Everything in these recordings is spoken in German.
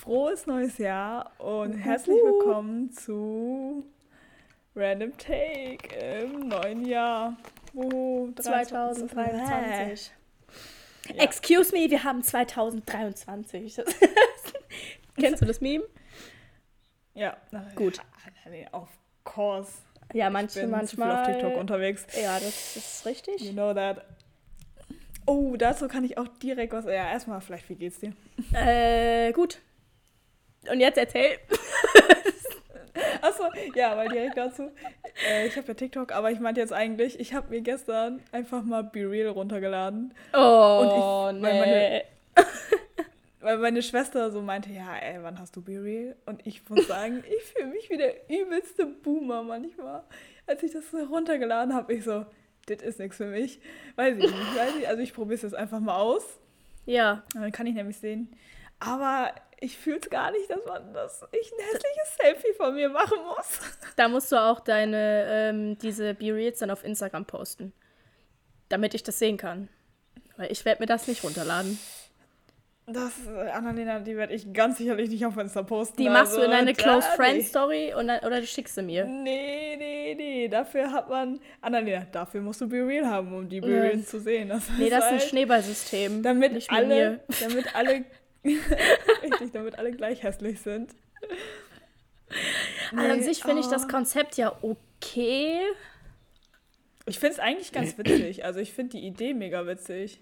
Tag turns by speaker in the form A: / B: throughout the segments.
A: frohes neues Jahr und herzlich willkommen zu Random Take im neuen Jahr.
B: Wuhu, 2023. Ja. Excuse me, wir haben 2023. Kennst du das Meme?
A: Ja.
B: Gut.
A: Nee, of course.
B: Ja, manche,
A: ich bin
B: manchmal.
A: Zu viel auf TikTok unterwegs.
B: Ja, das ist richtig.
A: You know that. Oh, dazu kann ich auch direkt was. Ja, erstmal vielleicht, wie geht's dir?
B: Äh, gut. Und jetzt erzähl.
A: Achso, ja, weil direkt dazu. Äh, ich habe ja TikTok, aber ich meinte jetzt eigentlich, ich habe mir gestern einfach mal Be Real runtergeladen.
B: Oh,
A: ich,
B: nee.
A: Weil meine, weil meine Schwester so meinte, ja, ey, wann hast du Be Real? Und ich muss sagen, ich fühle mich wie der übelste Boomer manchmal. Als ich das runtergeladen habe, ich so, das ist nichts für mich. Weiß ich nicht, weiß ich. Also ich probiere es jetzt einfach mal aus.
B: Ja.
A: Dann kann ich nämlich sehen. Aber ich fühle es gar nicht, dass man das, ich ein hässliches Selfie von mir machen muss.
B: Da musst du auch deine, ähm, diese Be-Reels dann auf Instagram posten. Damit ich das sehen kann. Weil ich werde mir das nicht runterladen.
A: Das, äh, Annalena, die werde ich ganz sicherlich nicht auf Insta posten.
B: Die machst also, du in eine Close Friend Story und dann, oder du schickst sie mir.
A: Nee, nee, nee. Dafür hat man. Annalena, dafür musst du Be Real haben, um die Be Real nee. zu sehen.
B: Das nee, das ist ein halt, Schneeballsystem.
A: Damit alle, damit alle Richtig, damit alle gleich hässlich sind.
B: Nee, an sich finde oh. ich das Konzept ja okay.
A: Ich finde es eigentlich ganz witzig. Also ich finde die Idee mega witzig.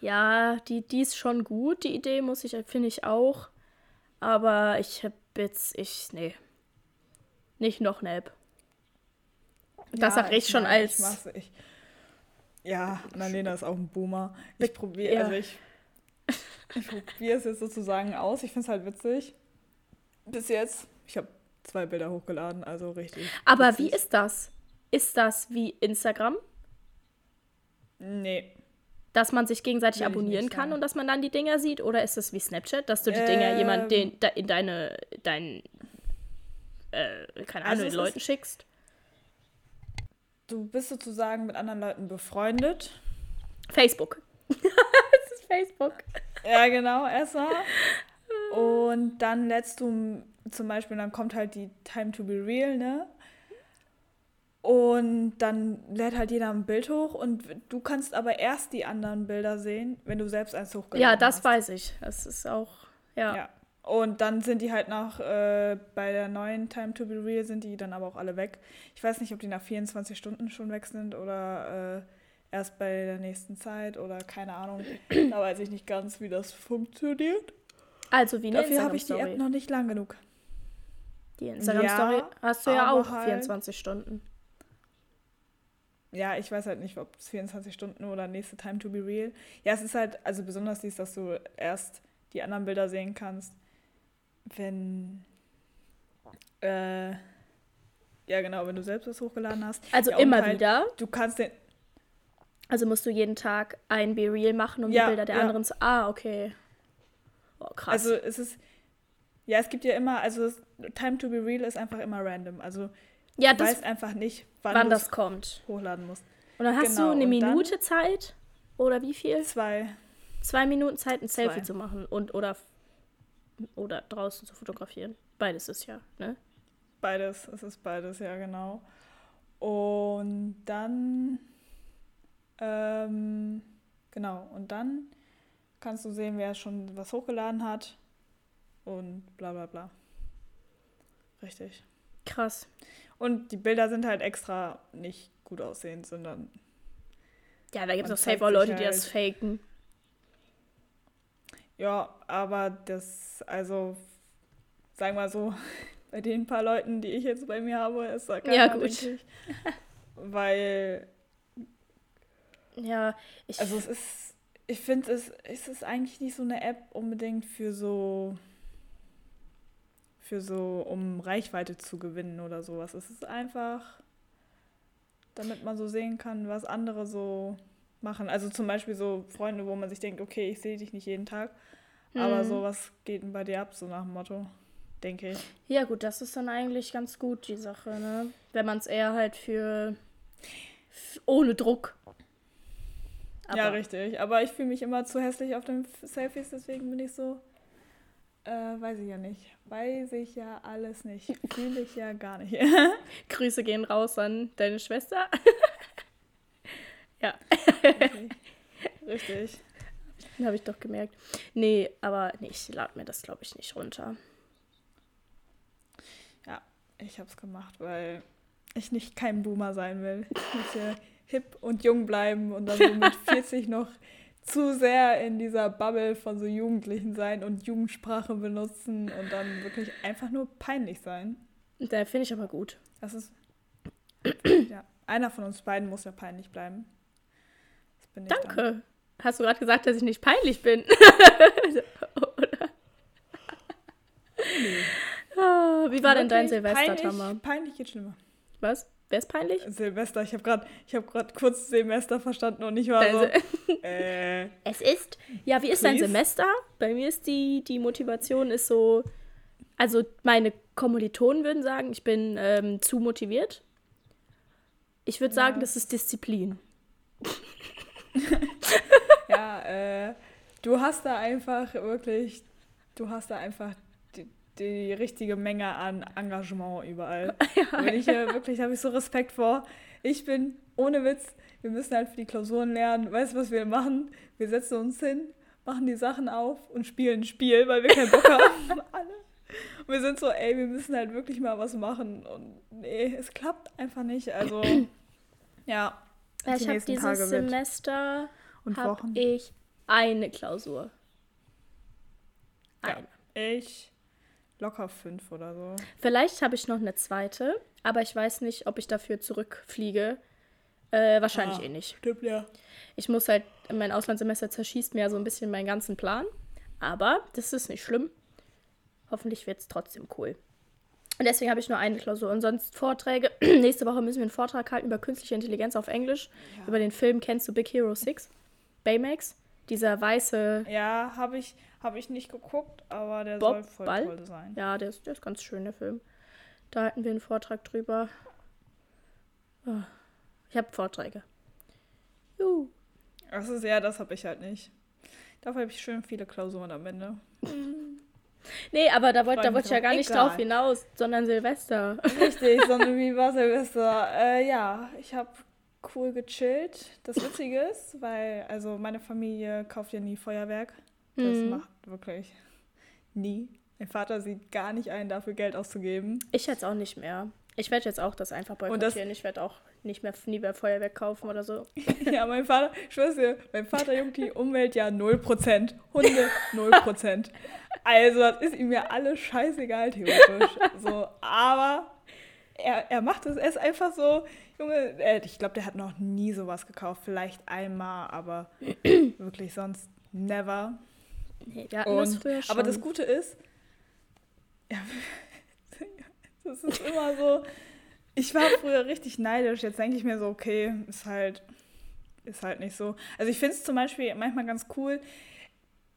B: Ja, die, die ist schon gut, die Idee, muss ich, finde ich auch. Aber ich habe jetzt, ich, nee. Nicht noch eine App. Das ja, sag ich schon nein, als.
A: Ich ich, ja, Annalena ist auch ein Boomer. Ich probiere, ja. also ich ich probiere es jetzt sozusagen aus. Ich finde es halt witzig. Bis jetzt, ich habe zwei Bilder hochgeladen, also richtig.
B: Aber
A: witzig.
B: wie ist das? Ist das wie Instagram?
A: Nee.
B: Dass man sich gegenseitig Will abonnieren kann und dass man dann die Dinger sieht? Oder ist es wie Snapchat, dass du die ähm, Dinger jemand den, in deine, dein, äh, keine Ahnung, also den Leuten schickst?
A: Du bist sozusagen mit anderen Leuten befreundet.
B: Facebook. Facebook.
A: Ja, genau, erstmal. Und dann lädst du zum Beispiel, dann kommt halt die Time to be real, ne? Und dann lädt halt jeder ein Bild hoch und du kannst aber erst die anderen Bilder sehen, wenn du selbst eins hochgeladen
B: hast. Ja, das
A: hast.
B: weiß ich. Das ist auch, ja. ja.
A: Und dann sind die halt nach, äh, bei der neuen Time to be real sind die dann aber auch alle weg. Ich weiß nicht, ob die nach 24 Stunden schon weg sind oder äh, erst bei der nächsten Zeit oder keine Ahnung. da weiß ich nicht ganz, wie das funktioniert.
B: Also wie eine
A: Dafür habe ich die App noch nicht lang genug.
B: Die Instagram-Story ja, hast du ja auch halt 24 Stunden.
A: Ja, ich weiß halt nicht, ob es 24 Stunden oder nächste Time to be real. Ja, es ist halt, also besonders dies, dass du erst die anderen Bilder sehen kannst, wenn äh, ja genau, wenn du selbst das hochgeladen hast.
B: Also
A: ja,
B: immer
A: halt,
B: wieder.
A: Du kannst den
B: also musst du jeden Tag ein Be-Real machen, um ja, die Bilder der ja. anderen zu. Ah, okay. Oh, krass.
A: Also es ist. Ja, es gibt ja immer, also Time to be real ist einfach immer random. Also
B: ja,
A: du weißt einfach nicht,
B: wann, wann das kommt.
A: Hochladen musst.
B: Und dann hast genau. du eine Minute Zeit oder wie viel?
A: Zwei.
B: Zwei Minuten Zeit, ein Selfie Zwei. zu machen und oder oder draußen zu fotografieren. Beides ist ja, ne?
A: Beides, es ist beides, ja genau. Und dann ähm, genau, und dann kannst du sehen, wer schon was hochgeladen hat und bla bla bla. Richtig.
B: Krass.
A: Und die Bilder sind halt extra nicht gut aussehend, sondern.
B: Ja, da gibt es auch safe auch Leute, halt, die das halt faken.
A: Ja, aber das, also, sagen wir so, bei den paar Leuten, die ich jetzt bei mir habe, ist da keiner,
B: ja, gut.
A: Weil
B: ja, ich.
A: Also es ist, ich finde, es, es ist eigentlich nicht so eine App unbedingt für so, für so, um Reichweite zu gewinnen oder sowas. Es ist einfach, damit man so sehen kann, was andere so machen. Also zum Beispiel so Freunde, wo man sich denkt, okay, ich sehe dich nicht jeden Tag, hm. aber mhm. sowas geht denn bei dir ab, so nach dem Motto, denke ich.
B: Ja gut, das ist dann eigentlich ganz gut, die Sache, ne? Wenn man es eher halt für ohne Druck
A: aber ja, richtig. Aber ich fühle mich immer zu hässlich auf den Selfies, deswegen bin ich so. Äh, weiß ich ja nicht. Weiß ich ja alles nicht. Fühle ich ja gar nicht.
B: Grüße gehen raus an deine Schwester. ja.
A: Richtig. Richtig.
B: Habe ich doch gemerkt. Nee, aber nee, ich lade mir das, glaube ich, nicht runter.
A: Ja, ich habe es gemacht, weil ich nicht kein Boomer sein will. Ich möchte hip und jung bleiben und dann so mit 40 noch zu sehr in dieser Bubble von so Jugendlichen sein und Jugendsprache benutzen und dann wirklich einfach nur peinlich sein.
B: Da finde ich aber gut.
A: Das ist. Ja, einer von uns beiden muss ja peinlich bleiben.
B: Das bin ich Danke. Dann. Hast du gerade gesagt, dass ich nicht peinlich bin? Oder? Nee. Ah, wie war denn dein Silvester,
A: Peinlich, peinlich geht schlimmer.
B: Was? Wer ist peinlich?
A: Silvester. Ich habe gerade hab, kurz Semester verstanden und ich war so.
B: äh, es ist. Ja, wie ist dein Semester? Bei mir ist die, die Motivation ist so. Also, meine Kommilitonen würden sagen, ich bin ähm, zu motiviert. Ich würde ja. sagen, das ist Disziplin.
A: ja, äh, du hast da einfach wirklich. Du hast da einfach die richtige Menge an Engagement überall. Ja, Wenn ich hier wirklich, habe ich so Respekt vor. Ich bin, ohne Witz, wir müssen halt für die Klausuren lernen. Weißt du, was wir machen? Wir setzen uns hin, machen die Sachen auf und spielen ein Spiel, weil wir keinen Bock haben. Alle. Und wir sind so, ey, wir müssen halt wirklich mal was machen. Und nee, es klappt einfach nicht. Also, ja.
B: ja ich habe dieses Tage Semester und hab ich eine Klausur.
A: Eine. Ja, ich Locker fünf oder so.
B: Vielleicht habe ich noch eine zweite, aber ich weiß nicht, ob ich dafür zurückfliege. Äh, wahrscheinlich ah, eh nicht. Stimmt, ja. Ich muss halt, mein Auslandssemester zerschießt mir ja so ein bisschen meinen ganzen Plan. Aber das ist nicht schlimm. Hoffentlich wird es trotzdem cool. Und deswegen habe ich nur eine Klausur. Und sonst Vorträge. Nächste Woche müssen wir einen Vortrag halten über künstliche Intelligenz auf Englisch. Ja. Über den Film kennst du Big Hero 6? Baymax? Dieser weiße.
A: Ja, habe ich, hab ich nicht geguckt, aber der Bob soll voll
B: Ball? toll sein. Ja, der ist, der ist ganz schön, der Film. Da hatten wir einen Vortrag drüber. Oh, ich habe Vorträge.
A: Juhu. Das ist ja, das habe ich halt nicht. Dafür habe ich schön viele Klausuren am Ende.
B: Nee, aber da wollte wollt ich ja gar nicht egal. drauf hinaus, sondern Silvester.
A: Richtig, sondern wie war Silvester? Äh, ja, ich habe cool gechillt. Das Witzige ist, weil, also meine Familie kauft ja nie Feuerwerk. Das mhm. macht wirklich nie. Mein Vater sieht gar nicht ein, dafür Geld auszugeben.
B: Ich jetzt auch nicht mehr. Ich werde jetzt auch das einfach boykottieren. Das, ich werde auch nicht mehr nie mehr Feuerwerk kaufen oder so.
A: ja, mein Vater, ich weiß dir, mein Vater juckt die Umwelt ja 0%. Hunde 0%. Also, das ist ihm ja alles scheißegal, theoretisch. So, aber er, er macht es, er ist einfach so, Junge, äh, ich glaube, der hat noch nie sowas gekauft. Vielleicht einmal, aber wirklich sonst never. Nee, wir hatten das früher schon. Aber das Gute ist, ja, das ist immer so, ich war früher richtig neidisch. Jetzt denke ich mir so, okay, ist halt, ist halt nicht so. Also ich finde es zum Beispiel manchmal ganz cool,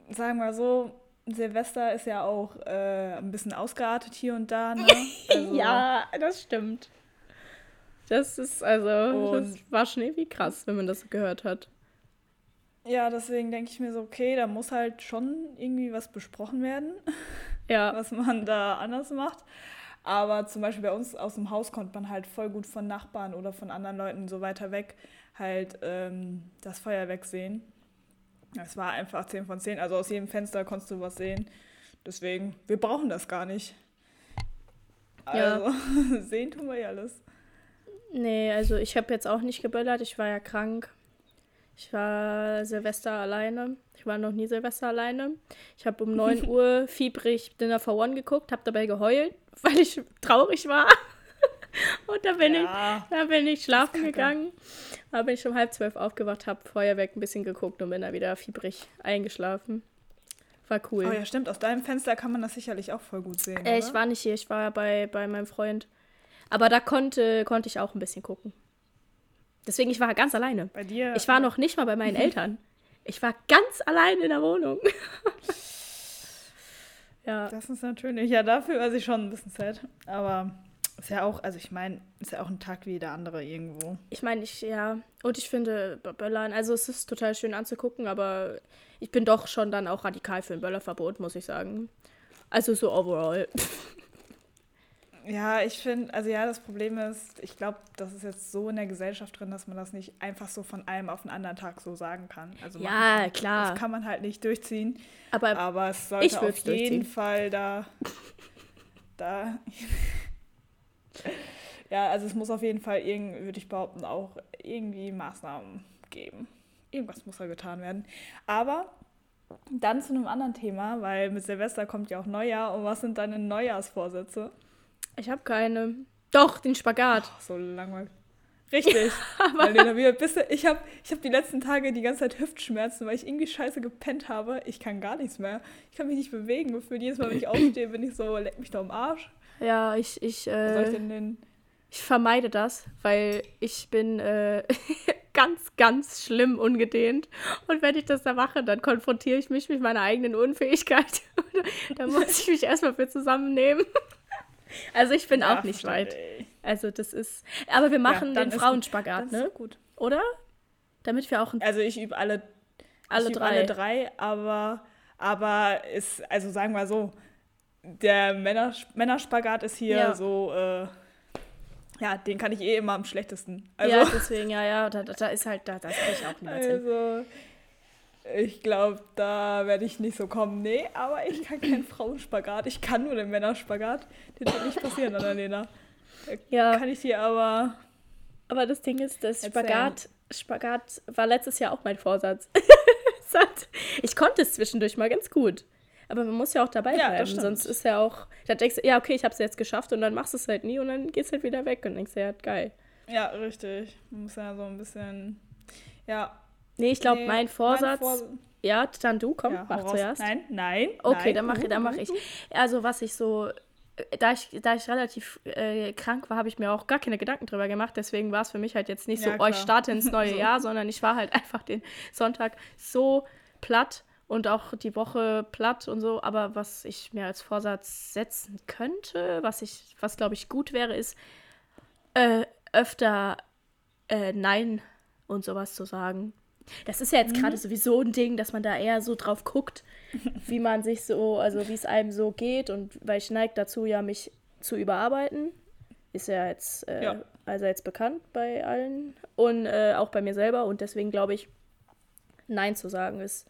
A: sagen wir so, Silvester ist ja auch äh, ein bisschen ausgeartet hier und da. Ne?
B: Also, ja, das stimmt. Das ist also, das war schon irgendwie krass, wenn man das gehört hat.
A: Ja, deswegen denke ich mir so, okay, da muss halt schon irgendwie was besprochen werden, ja. was man da anders macht. Aber zum Beispiel bei uns aus dem Haus konnte man halt voll gut von Nachbarn oder von anderen Leuten so weiter weg halt ähm, das Feuerwerk sehen. Es war einfach 10 von 10. Also aus jedem Fenster konntest du was sehen. Deswegen, wir brauchen das gar nicht. Also, ja. sehen tun wir ja alles.
B: Nee, also ich habe jetzt auch nicht geböllert. Ich war ja krank. Ich war Silvester alleine. Ich war noch nie Silvester alleine. Ich habe um 9 Uhr fiebrig Dinner for One geguckt, habe dabei geheult, weil ich traurig war. Und da bin, ja, ich, da bin ich schlafen gegangen. Da bin ich um halb zwölf aufgewacht, habe Feuerwerk ein bisschen geguckt und bin dann wieder fiebrig eingeschlafen. War cool.
A: Oh ja, stimmt. Aus deinem Fenster kann man das sicherlich auch voll gut sehen.
B: Äh, ich war nicht hier, ich war bei, bei meinem Freund. Aber da konnte, konnte ich auch ein bisschen gucken. Deswegen, ich war ganz alleine. Bei dir? Ich war noch nicht mal bei meinen Eltern. Ich war ganz allein in der Wohnung.
A: ja. Das ist natürlich, ja, dafür war sie schon ein bisschen sad. Aber ist ja auch, also ich meine, ist ja auch ein Tag wie der andere irgendwo.
B: Ich meine, ich, ja, und ich finde Böllern, also es ist total schön anzugucken, aber ich bin doch schon dann auch radikal für ein Böllerverbot, muss ich sagen. Also so overall.
A: Ja, ich finde, also ja, das Problem ist, ich glaube, das ist jetzt so in der Gesellschaft drin, dass man das nicht einfach so von einem auf den anderen Tag so sagen kann. Also
B: Ja,
A: machen-
B: klar.
A: Das kann man halt nicht durchziehen.
B: Aber
A: Aber es
B: ich
A: sollte auf jeden. Fall da. da ja, also es muss auf jeden Fall, irgend- würde ich behaupten, auch irgendwie Maßnahmen geben. Irgendwas muss da getan werden. Aber dann zu einem anderen Thema, weil mit Silvester kommt ja auch Neujahr. Und was sind deine Neujahrsvorsätze?
B: Ich habe keine. Doch, den Spagat.
A: Ach, so langweilig. Richtig. weil? Ich habe ich hab die letzten Tage die ganze Zeit Hüftschmerzen, weil ich irgendwie scheiße gepennt habe. Ich kann gar nichts mehr. Ich kann mich nicht bewegen. Gefühlt jedes Mal, wenn ich aufstehe, bin ich so, leck mich da am Arsch.
B: Ja, ich, ich,
A: Was soll ich
B: äh,
A: denn denn?
B: ich vermeide das, weil ich bin äh, ganz, ganz schlimm ungedehnt. Und wenn ich das da mache, dann konfrontiere ich mich mit meiner eigenen Unfähigkeit. da muss ich mich erstmal für zusammennehmen. Also ich bin auch
A: Ja,
B: nicht
A: stimmt,
B: weit.
A: ey.
B: Also das ist. Aber wir machen
A: dann
B: den Frauenspagat, ne?
A: gut.
B: Oder? Damit wir auch ein,
A: Also ich übe alle,
B: alle
A: ich
B: drei.
A: alle drei, aber, aber ist, also sagen wir so, der Männer, Männerspagat ist hier
B: Ja.
A: so, äh, ja, den kann ich eh immer am schlechtesten. Also,
B: ja, deswegen, ja, ja, da, da ist halt, da, das kriege ich auch niemals hin.
A: Ich glaube, da werde ich nicht so kommen. Nee, aber ich kann keinen Frauenspagat. Ich kann nur den Männerspagat. Den wird nicht passieren, Annalena.
B: Ja,
A: Kann ich dir aber.
B: aber das Ding ist, das. Spagat, Spagat war letztes Jahr auch mein Vorsatz. Ich konnte es zwischendurch mal ganz gut. Aber man muss ja auch dabei
A: Ja,
B: bleiben,
A: stimmt.
B: sonst ist ja auch, da denkst du, ja, okay, ich habe es jetzt geschafft und dann machst du es halt nie und dann gehst halt wieder weg und denkst, ja, geil.
A: Ja, richtig. Man muss ja so ein bisschen. Ja.
B: Nee, ich glaube,
A: nee,
B: mein Vorsatz,
A: Vor-
B: ja, dann du, komm,
A: ja,
B: mach
A: raus.
B: zuerst.
A: Nein, nein.
B: Okay,
A: nein.
B: dann mache dann mach ich. Also, was ich so, äh, da ich, da ich relativ äh, krank war, habe ich mir auch gar keine Gedanken drüber gemacht. Deswegen war es für mich halt jetzt nicht so,
A: Ja,
B: oh, ich starte ins neue
A: So.
B: Jahr, sondern ich war halt einfach den Sonntag so platt und auch die Woche platt und so. Aber was ich mir als Vorsatz setzen könnte, was ich, was glaube ich gut wäre, ist äh, öfter äh, Nein und sowas zu sagen. Das ist ja jetzt
A: Mhm.
B: gerade sowieso ein Ding, dass man da eher so drauf guckt, wie man sich so, also wie es einem so geht und weil ich neige dazu ja, mich zu überarbeiten. Ist ja jetzt, äh,
A: Ja.
B: also jetzt bekannt bei allen und äh, auch bei mir selber und deswegen glaube ich, Nein zu sagen ist.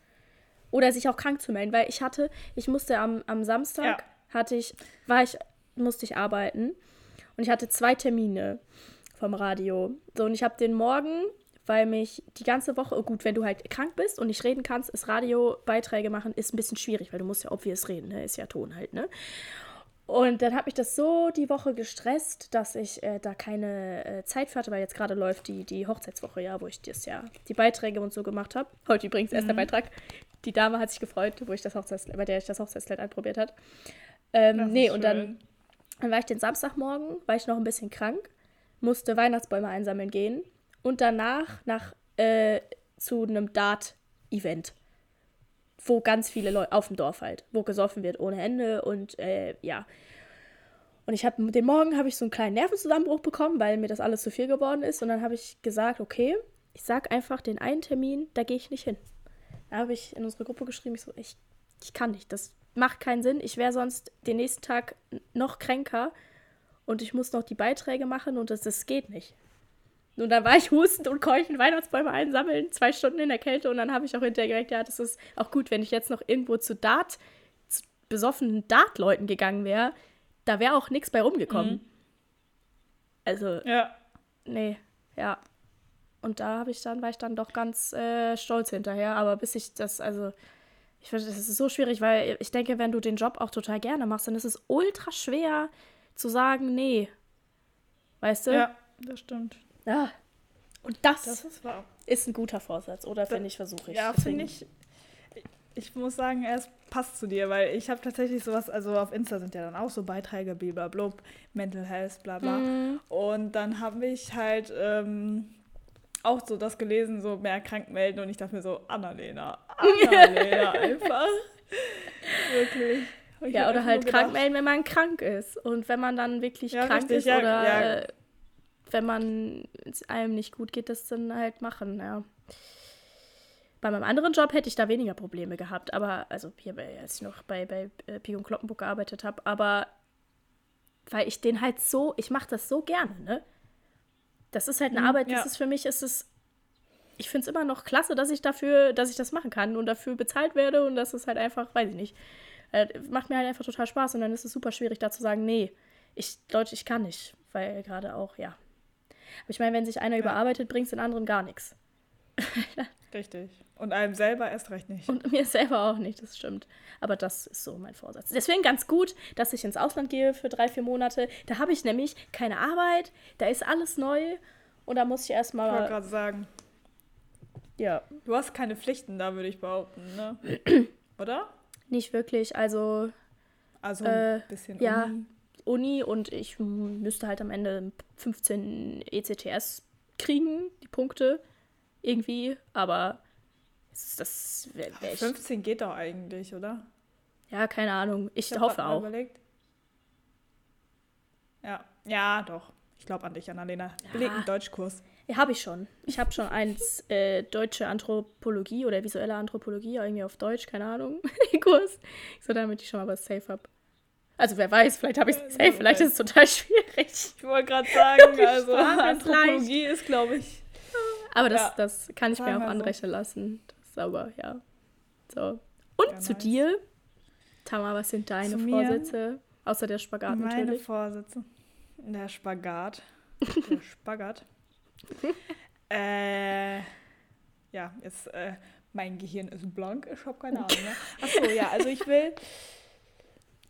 B: Oder sich auch krank zu melden, weil ich hatte, ich musste am, am Samstag,
A: Ja.
B: hatte ich, war ich, musste ich arbeiten und ich hatte zwei Termine vom Radio. So, und ich habe den Morgen, weil mich die ganze Woche, oh gut, wenn du halt krank bist und nicht reden kannst, ist Radiobeiträge machen, ist ein bisschen schwierig, weil du musst ja obvious reden, ne? Ist ja Ton halt, ne? Und dann hat mich das so die Woche gestresst, dass ich äh, da keine äh, Zeit für hatte, weil jetzt gerade läuft die, die Hochzeitswoche, ja, wo ich das ja die Beiträge und so gemacht habe. Heute übrigens erst der Beitrag. Die Dame hat sich gefreut, wo ich das Hochzeitskleid, bei der ich das Hochzeitskleid anprobiert hat. Ähm, nee, und dann dann war ich den Samstagmorgen, war ich noch ein bisschen krank, musste Weihnachtsbäume einsammeln gehen und danach nach äh, zu einem Dart-Event, wo ganz viele Leute auf dem Dorf halt, wo gesoffen wird ohne Ende und äh, ja. Und ich habe den Morgen habe ich so einen kleinen Nervenzusammenbruch bekommen, weil mir das alles zu viel geworden ist. Und dann habe ich gesagt, okay, ich sag einfach den einen Termin, da gehe ich nicht hin. Da habe ich in unsere Gruppe geschrieben, ich so, ich, ich kann nicht, das macht keinen Sinn. Ich wäre sonst den nächsten Tag noch kränker und ich muss noch die Beiträge machen und das, das geht nicht. Und dann war ich hustend und keuchend Weihnachtsbäume einsammeln, zwei Stunden in der Kälte und dann habe ich auch hinterher gemerkt, ja, das ist auch gut, wenn ich jetzt noch irgendwo zu Dart, zu besoffenen Dart-Leuten gegangen wäre, da wäre auch nichts bei rumgekommen. Also,
A: Ja.
B: nee, ja. Und da habe ich dann, war ich dann doch ganz äh, stolz hinterher. Aber bis ich das, also, ich finde, das ist so schwierig, weil ich denke, wenn du den Job auch total gerne machst, dann ist es ultra schwer zu sagen, nee. Weißt du?
A: Ja, das stimmt.
B: Ja. Und das,
A: Das ist
B: ist ein guter Vorsatz, oder finde ich, versuche ich.
A: Ja, finde ich. Ich muss sagen, es passt zu dir, weil ich habe tatsächlich sowas, also auf Insta sind ja dann auch so Beiträge, blablabla, Mental Health, bla bla.
B: Mhm.
A: Und dann habe ich halt ähm, auch so das gelesen, so mehr krank melden und ich dachte mir so, Annalena, Annalena einfach. Wirklich.
B: Ja, oder halt krank melden, wenn man krank ist. Und wenn man dann wirklich
A: Ja,
B: krank
A: richtig,
B: ist
A: ja,
B: oder
A: ja.
B: Wenn man es einem nicht gut geht, das dann halt machen, ja. Bei meinem anderen Job hätte ich da weniger Probleme gehabt, aber, also hier, bei, als ich noch bei, bei äh, Pik und Kloppenburg gearbeitet habe, aber weil ich den halt so, ich mache das so gerne, ne? Das ist halt eine
A: Mhm,
B: Arbeit,
A: ja.
B: das ist für mich, ist es, ich finde es immer noch klasse, dass ich dafür, dass ich das machen kann und dafür bezahlt werde und das ist halt einfach, weiß ich nicht, äh, macht mir halt einfach total Spaß und dann ist es super schwierig, da zu sagen, nee, ich, Leute, ich kann nicht, weil gerade auch, ja. Aber ich meine, wenn sich einer
A: Ja.
B: überarbeitet, bringt es den anderen gar nichts.
A: Richtig. Und einem selber erst recht nicht.
B: Und mir selber auch nicht, das stimmt. Aber das ist so mein Vorsatz. Deswegen ganz gut, dass ich ins Ausland gehe für drei, vier Monate. Da habe ich nämlich keine Arbeit, da ist alles neu und da muss ich
A: Ich wollte
B: erstmal,
A: gerade sagen,
B: ja,
A: du hast keine Pflichten da, würde ich behaupten, ne? Oder?
B: nicht wirklich. Also
A: Also
B: Äh,
A: ein bisschen
B: ja.
A: Uni.
B: Uni und ich müsste halt am Ende 15 ECTS kriegen, die Punkte irgendwie. Aber das wäre wär ich,
A: 15 geht doch eigentlich, oder?
B: ja, keine Ahnung. Ich,
A: hab
B: hoffe auch.
A: Überlegt. Ja, ja, doch. Ich glaube an dich, Annalena. Beleg einen Deutschkurs.
B: Ja, habe ich schon. Ich habe schon eins äh, deutsche Anthropologie oder visuelle Anthropologie, irgendwie auf Deutsch, keine Ahnung, Kurs. So, damit ich schon mal was safe habe. Also wer weiß, vielleicht habe ich es
A: Ja,
B: safe, vielleicht ist es total schwierig.
A: Ich wollte gerade sagen, also Anthropologie ist, glaube ich.
B: Aber das,
A: Ja,
B: das kann ich mir auch
A: wir so.
B: anrechnen lassen. Das ist aber, ja. So. Und
A: Ja,
B: zu
A: nice.
B: dir? Tama, was sind deine
A: Zu mir?
B: Vorsätze? Außer der Spagat
A: Meine
B: natürlich.
A: Vorsätze. Der Spagat. Der Spagat. äh, ja, jetzt, äh, mein Gehirn ist blank. Ich habe keine Ahnung mehr. Achso, ja, also ich will,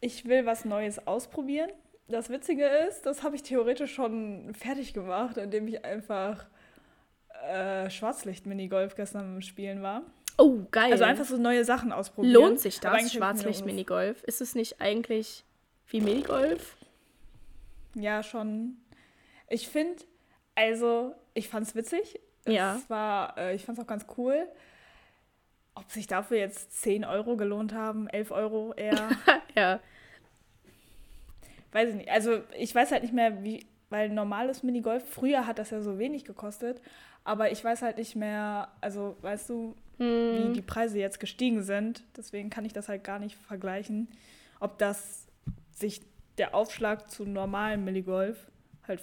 A: ich will was Neues ausprobieren. Das Witzige ist, das habe ich theoretisch schon fertig gemacht, indem ich einfach äh, Schwarzlicht-Minigolf gestern Spielen war.
B: Oh, geil.
A: Also einfach so neue Sachen ausprobieren.
B: Lohnt sich das, Schwarzlicht-Minigolf? Ist es nicht eigentlich wie Minigolf?
A: Ja, schon. Ich finde, also, ich fand's witzig.
B: Ja.
A: Es war, äh, ich fand's auch ganz cool. Ob sich dafür jetzt 10 Euro gelohnt haben, 11 Euro eher,
B: ja.
A: weiß ich nicht. Also, ich weiß halt nicht mehr, wie, weil normales Minigolf, früher hat das ja so wenig gekostet, aber ich weiß halt nicht mehr, also, weißt du, wie
B: Hm.
A: die Preise jetzt gestiegen sind. Deswegen kann ich das halt gar nicht vergleichen, ob das sich der Aufschlag zu normalem Minigolf halt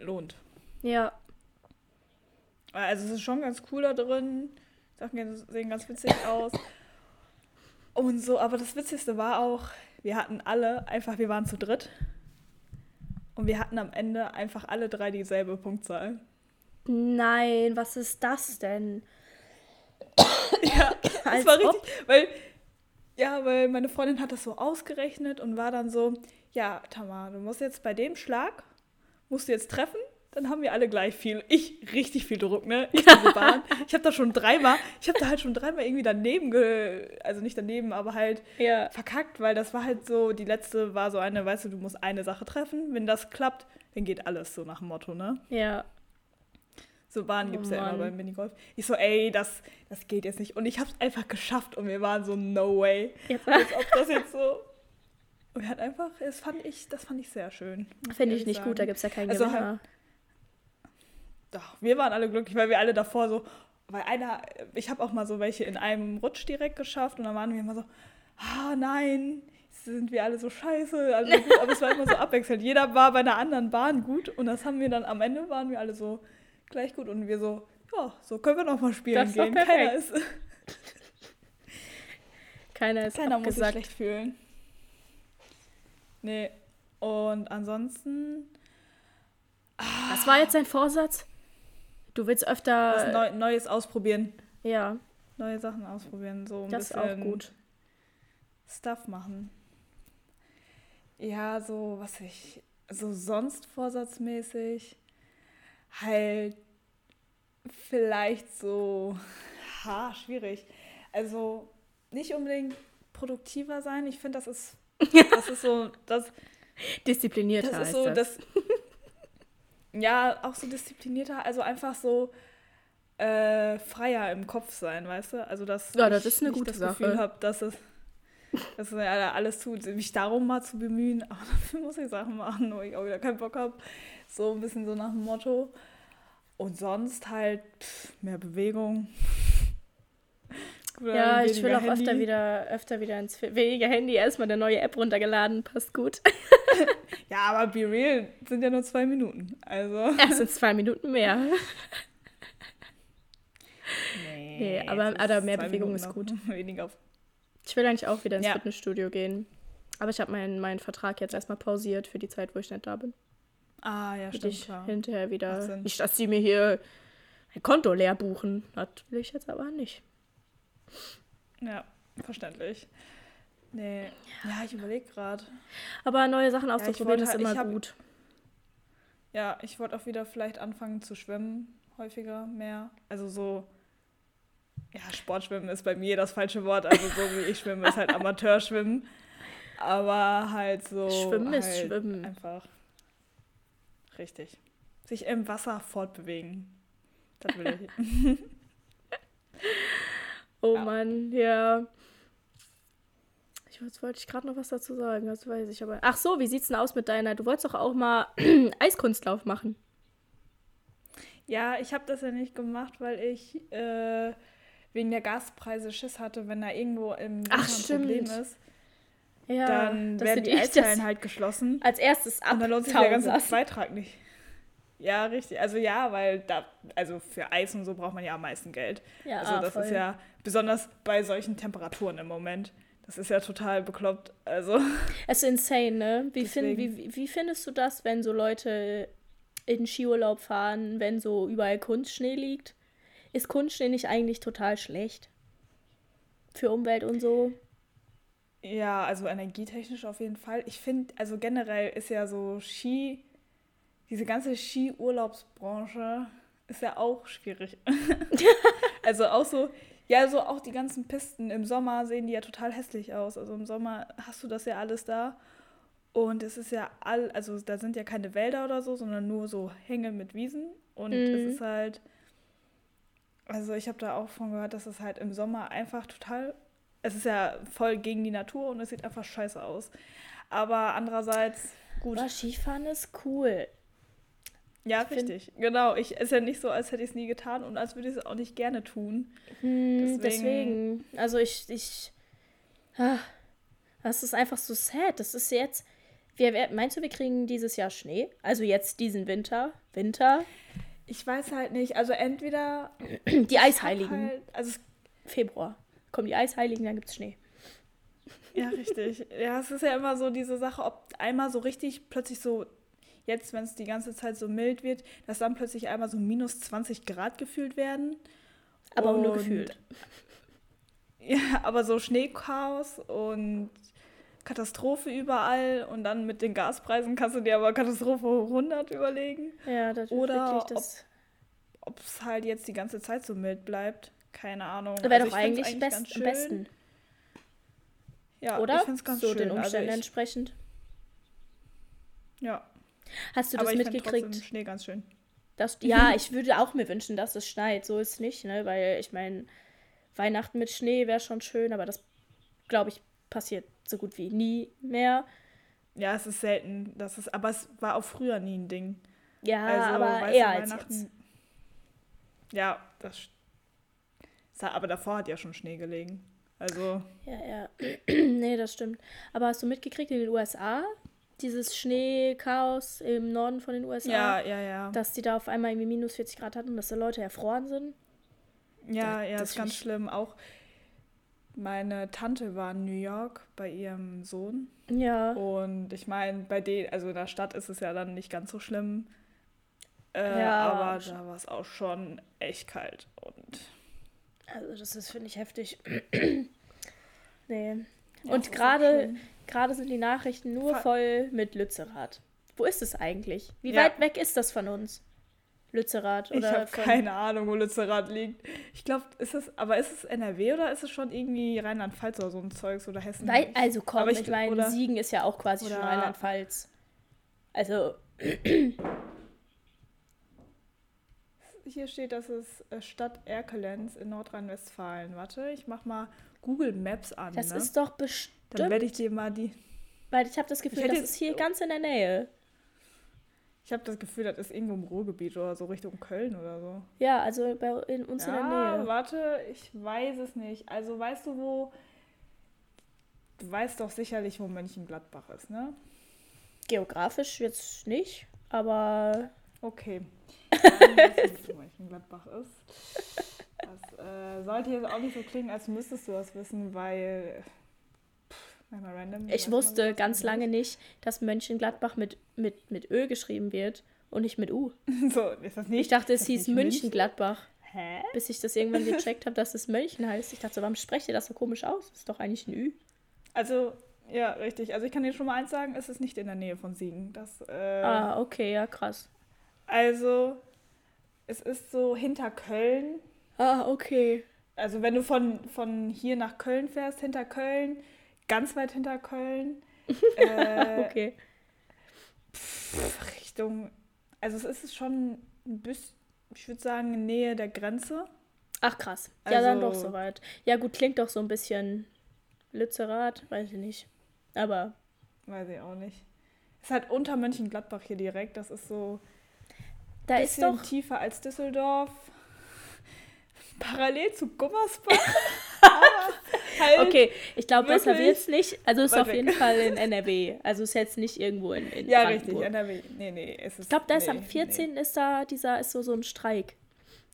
A: lohnt.
B: Ja.
A: Also es ist schon ganz cool da drin. Sachen sehen ganz witzig aus. Und so, aber das Witzigste war auch, wir hatten alle einfach, wir waren zu dritt. Und wir hatten am Ende einfach alle drei dieselbe Punktzahl.
B: Nein, was ist das denn?
A: Ja, das war
B: ob.
A: richtig, weil, ja, weil meine Freundin hat das so ausgerechnet und war dann so, ja, Tamar, du musst jetzt bei dem Schlag, musst du jetzt treffen, dann haben wir alle gleich viel. Ich, richtig viel Druck, ne? Ich diese Bahn. Ich habe da schon dreimal, ich habe da halt schon dreimal irgendwie daneben, ge also nicht daneben, aber halt
B: Ja.
A: verkackt, weil das war halt so, die letzte war so eine, weißt du, du musst eine Sache treffen, wenn das klappt, dann geht alles so nach dem Motto, ne?
B: Ja.
A: So Bahnen
B: Oh
A: gibt es ja immer beim Minigolf. Ich so, ey, das, das geht jetzt nicht. Und ich hab's einfach geschafft und wir waren so, no way.
B: Jetzt
A: Als ob das jetzt so. Und wir hatten einfach, das fand ich, das fand ich sehr schön.
B: finde ich nicht gut, da
A: sagen.
B: gibt es ja keinen
A: Also
B: Gewinner.
A: Doch, wir waren alle glücklich, weil wir alle davor so, weil einer, ich habe auch mal so welche in einem Rutsch direkt geschafft und dann waren wir immer so, ah nein, sind wir alle so scheiße. Also gut, aber es war immer so abwechselnd. Jeder war bei einer anderen Bahn gut und das haben wir dann am Ende waren wir alle so gleich gut und wir so, ja, so können wir noch mal spielen
B: Das
A: gehen. Keiner, ist,
B: Keiner ist
A: keiner muss sich schlecht fühlen. Nee. Und ansonsten
B: Was war jetzt dein Vorsatz? Du willst
A: was
B: öfter.
A: Neu Neues ausprobieren.
B: ja,
A: Neue Sachen ausprobieren. So ein
B: das ist
A: bisschen
B: auch gut.
A: Stuff machen. Ja, so was ich, so sonst vorsatzmäßig, halt vielleicht so, ha, schwierig. Also nicht unbedingt produktiver sein. Ich finde, das ist, das ist so, das,
B: Disziplinierter
A: das ist so,
B: das.
A: ja, auch so disziplinierter, also einfach so äh, freier im Kopf sein, weißt du? Also, dass
B: Ja, das
A: ich
B: ist eine gute
A: das
B: Sache.
A: Gefühl habe, dass es dass es ja alles tut, mich darum mal zu bemühen, aber dafür muss ich Sachen machen, wo ich auch wieder keinen Bock habe. So ein bisschen so nach dem Motto. Und sonst halt pff, mehr Bewegung. Scooter,
B: Ja, ich will auch öfter
A: Handy.
B: wieder, öfter wieder ins weniger Handy. Erstmal eine neue App runtergeladen, passt gut.
A: Ja, aber Be Real sind ja nur zwei Minuten. Also.
B: Erst in zwei Minuten mehr.
A: Nee,
B: Nee, aber- aber mehr Bewegung
A: Minuten
B: ist gut.
A: Weniger.
B: Ich will eigentlich auch wieder ins
A: Ja.
B: Fitnessstudio gehen. Aber ich habe meinen, meinen Vertrag jetzt erstmal pausiert für die Zeit, wo ich nicht da bin.
A: Ah, ja, stimmt,
B: ich
A: klar.
B: hinterher wieder. Nicht, dass sie mir hier ein Konto leer buchen. Das will ich jetzt aber nicht.
A: Ja, verständlich. Nee. Ja, ich überlege gerade.
B: Aber neue Sachen auszuprobieren
A: wollte
B: ist
A: halt-
B: immer
A: hab-
B: gut.
A: Ja, ich wollte auch wieder vielleicht anfangen zu schwimmen. Häufiger, mehr. Also so. Ja, Sportschwimmen ist bei mir das falsche Wort. Also so wie ich schwimme, ist halt Amateurschwimmen. Aber halt so.
B: Schwimmen ist
A: halt
B: Schwimmen.
A: Einfach. Richtig. Sich im Wasser fortbewegen. Das will ich.
B: Oh
A: Ja.
B: Mann, ja. Ich jetzt wollte ich gerade noch was dazu sagen, das weiß ich aber. Ach so, wie sieht's denn aus mit deiner? Du wolltest doch auch mal Eiskunstlauf machen.
A: Ja, ich habe das ja nicht gemacht, weil ich äh, wegen der Gaspreise Schiss hatte, wenn da irgendwo im
B: Ach,
A: ein Problem ist,
B: Ja,
A: dann werden die Eishallen halt geschlossen.
B: als erstes
A: Und dann lohnt sich der ganze Beitrag nicht. Ja, richtig. Also ja, weil da, also für Eis und so braucht man ja am meisten Geld.
B: Ja,
A: also das
B: voll.
A: ist ja besonders bei solchen Temperaturen im Moment. Das ist ja total bekloppt. Also
B: Es ist insane, ne? Wie, find, wie, wie findest du das, wenn so Leute in Skiurlaub fahren, wenn so überall Kunstschnee liegt? Ist Kunstschnee nicht eigentlich total schlecht? Für Umwelt und so?
A: ja, also energietechnisch auf jeden Fall. Ich finde, also generell ist ja so Ski, diese ganze Skiurlaubsbranche ist ja auch schwierig. also auch so, ja, so auch die ganzen Pisten im Sommer sehen die ja total hässlich aus. Also im Sommer hast du das ja alles da. Und es ist ja all, also da sind ja keine Wälder oder so, sondern nur so Hänge mit Wiesen. Und
B: Mhm.
A: es ist halt, also ich habe da auch von gehört, dass es halt im Sommer einfach total, es ist ja voll gegen die Natur und es sieht einfach scheiße aus. Aber andererseits, gut.
B: Aber Skifahren ist cool.
A: Ja, richtig. Genau. Ich ist ja nicht so, als hätte ich es nie getan und als würde ich es auch nicht gerne tun.
B: Hm,
A: Deswegen-
B: deswegen. Also ich, ich. Ah, das ist einfach so sad. Das ist jetzt. Wir, meinst du, wir kriegen dieses Jahr Schnee? Also jetzt diesen Winter? Winter?
A: Ich weiß halt nicht. Also entweder
B: Die Eisheiligen.
A: Halt, also es,
B: Februar. Kommen die Eisheiligen, dann gibt's Schnee.
A: ja, richtig. ja, es ist ja immer so diese Sache, ob einmal so richtig plötzlich so jetzt, wenn es die ganze Zeit so mild wird, dass dann plötzlich einmal so minus 20 Grad gefühlt werden.
B: Aber auch nur
A: Und-
B: gefühlt.
A: Ja, aber so Schneechaos und Katastrophe überall und dann mit den Gaspreisen kannst du dir aber Katastrophe hoch 100 überlegen.
B: Ja, das ist
A: Oder
B: wirklich das.
A: Ob es halt jetzt die ganze Zeit so mild bleibt, keine Ahnung.
B: Wäre
A: Also
B: doch
A: ich find's
B: eigentlich, best, am besten,
A: Ja,
B: oder?
A: ich finde es ganz
B: so
A: schön.
B: den Umständen
A: also ich,
B: entsprechend.
A: ja,
B: Hast du das
A: aber ich
B: mitgekriegt?
A: trotzdem Schnee ganz schön.
B: Das, ja, ich würde auch mir wünschen, dass es schneit. So ist es nicht, ne? Weil ich meine, Weihnachten mit Schnee wäre schon schön, aber das, glaube ich, passiert so gut wie nie mehr.
A: Ja, es ist selten, das ist, aber es war auch früher nie ein Ding.
B: Ja,
A: Also,
B: aber eher als
A: Weihnachten-
B: jetzt.
A: Ja, das. Aber davor hat ja schon Schnee gelegen. Also,
B: Ja, ja. nee, das stimmt. Aber hast du mitgekriegt in den USA, dieses Schneechaos im Norden von den USA?
A: ja, ja, ja.
B: Dass die da auf einmal irgendwie minus 40 Grad hatten und dass da Leute erfroren sind?
A: Ja,
B: Da-
A: ja,
B: das
A: ist ganz schlimm. Auch meine Tante war in New York bei ihrem Sohn.
B: Ja.
A: Und ich meine, bei denen, also in der Stadt ist es ja dann nicht ganz so schlimm. Äh,
B: Ja,
A: aber da war es auch schon echt kalt. Und
B: Also das ist, finde ich, heftig. nee.
A: Ja,
B: Und gerade. Gerade sind die Nachrichten nur
A: Fa-
B: voll mit Lützerath. Wo ist es eigentlich? Wie
A: Ja.
B: weit weg ist das von uns? Lützerath
A: ich
B: oder
A: habe
B: von...
A: keine Ahnung, wo Lützerath liegt. Ich glaube, ist es, aber ist es NRW oder ist es schon irgendwie Rheinland-Pfalz oder so ein Zeugs oder Hessen?
B: Weil, also komm,
A: Aber
B: ich,
A: ich-
B: meine, Siegen ist ja auch quasi schon Rheinland-Pfalz. Also,
A: Hier steht, dass es äh, Stadt Erkelenz in Nordrhein-Westfalen. Warte, ich mach mal Google Maps an.
B: das
A: ne?
B: ist doch
A: Dann
B: bestimmt,
A: werde ich dir mal die.
B: weil ich habe das Gefühl, das ist hier ganz in der Nähe.
A: Ich habe das Gefühl, das ist irgendwo im Ruhrgebiet oder so Richtung Köln oder so.
B: Ja, also bei in uns in der
A: Ja,
B: Nähe.
A: warte, ich weiß es nicht. Also weißt du, wo. Du weißt doch sicherlich, wo Mönchengladbach ist, ne?
B: Geografisch jetzt nicht, aber
A: Okay. Dann weißt du, wo Mönchengladbach ist. Das äh, sollte jetzt auch nicht so klingen, als müsstest du das wissen, weil.
B: Ich wusste ganz lange nicht, dass Mönchengladbach mit, mit, mit Ö geschrieben wird und nicht mit U.
A: So, ist das nicht?
B: Ich dachte, es hieß? Mönchengladbach,
A: Hä?
B: bis ich das irgendwann gecheckt habe, dass es Mönchen heißt. Ich dachte, so, warum sprecht ihr das so komisch aus? Das ist doch eigentlich ein Ü.
A: Also, ja, richtig. Also ich kann dir schon mal eins sagen, es ist nicht in der Nähe von Siegen. Das, äh,
B: Ah, okay, ja, krass.
A: Also, es ist so hinter Köln.
B: Ah, okay.
A: Also wenn du von, von hier nach Köln fährst, hinter Köln, ganz weit hinter Köln, äh,
B: Okay.
A: Richtung, also es ist schon ein bisschen, ich würde sagen, in Nähe der Grenze.
B: Ach, krass. Ja, dann doch
A: Also-
B: soweit. Ja, gut, klingt doch so ein bisschen Lützerath, weiß ich nicht. Aber
A: Weiß ich auch nicht. Ist halt unter Mönchengladbach hier direkt. Das ist so
B: da ist doch.
A: tiefer als Düsseldorf. Parallel zu Gummersbach. Halt
B: Okay, ich glaube, besser
A: wirklich
B: wird's nicht. Also ist
A: weit
B: auf
A: weg.
B: jeden Fall in NRW. Also ist jetzt nicht irgendwo in, in
A: Ja,
B: Brandenburg.
A: richtig, NRW. Nee, nee, es ist.
B: Ich glaube, da ist
A: nee,
B: am 14. ist da dieser, ist so, so ein Streik.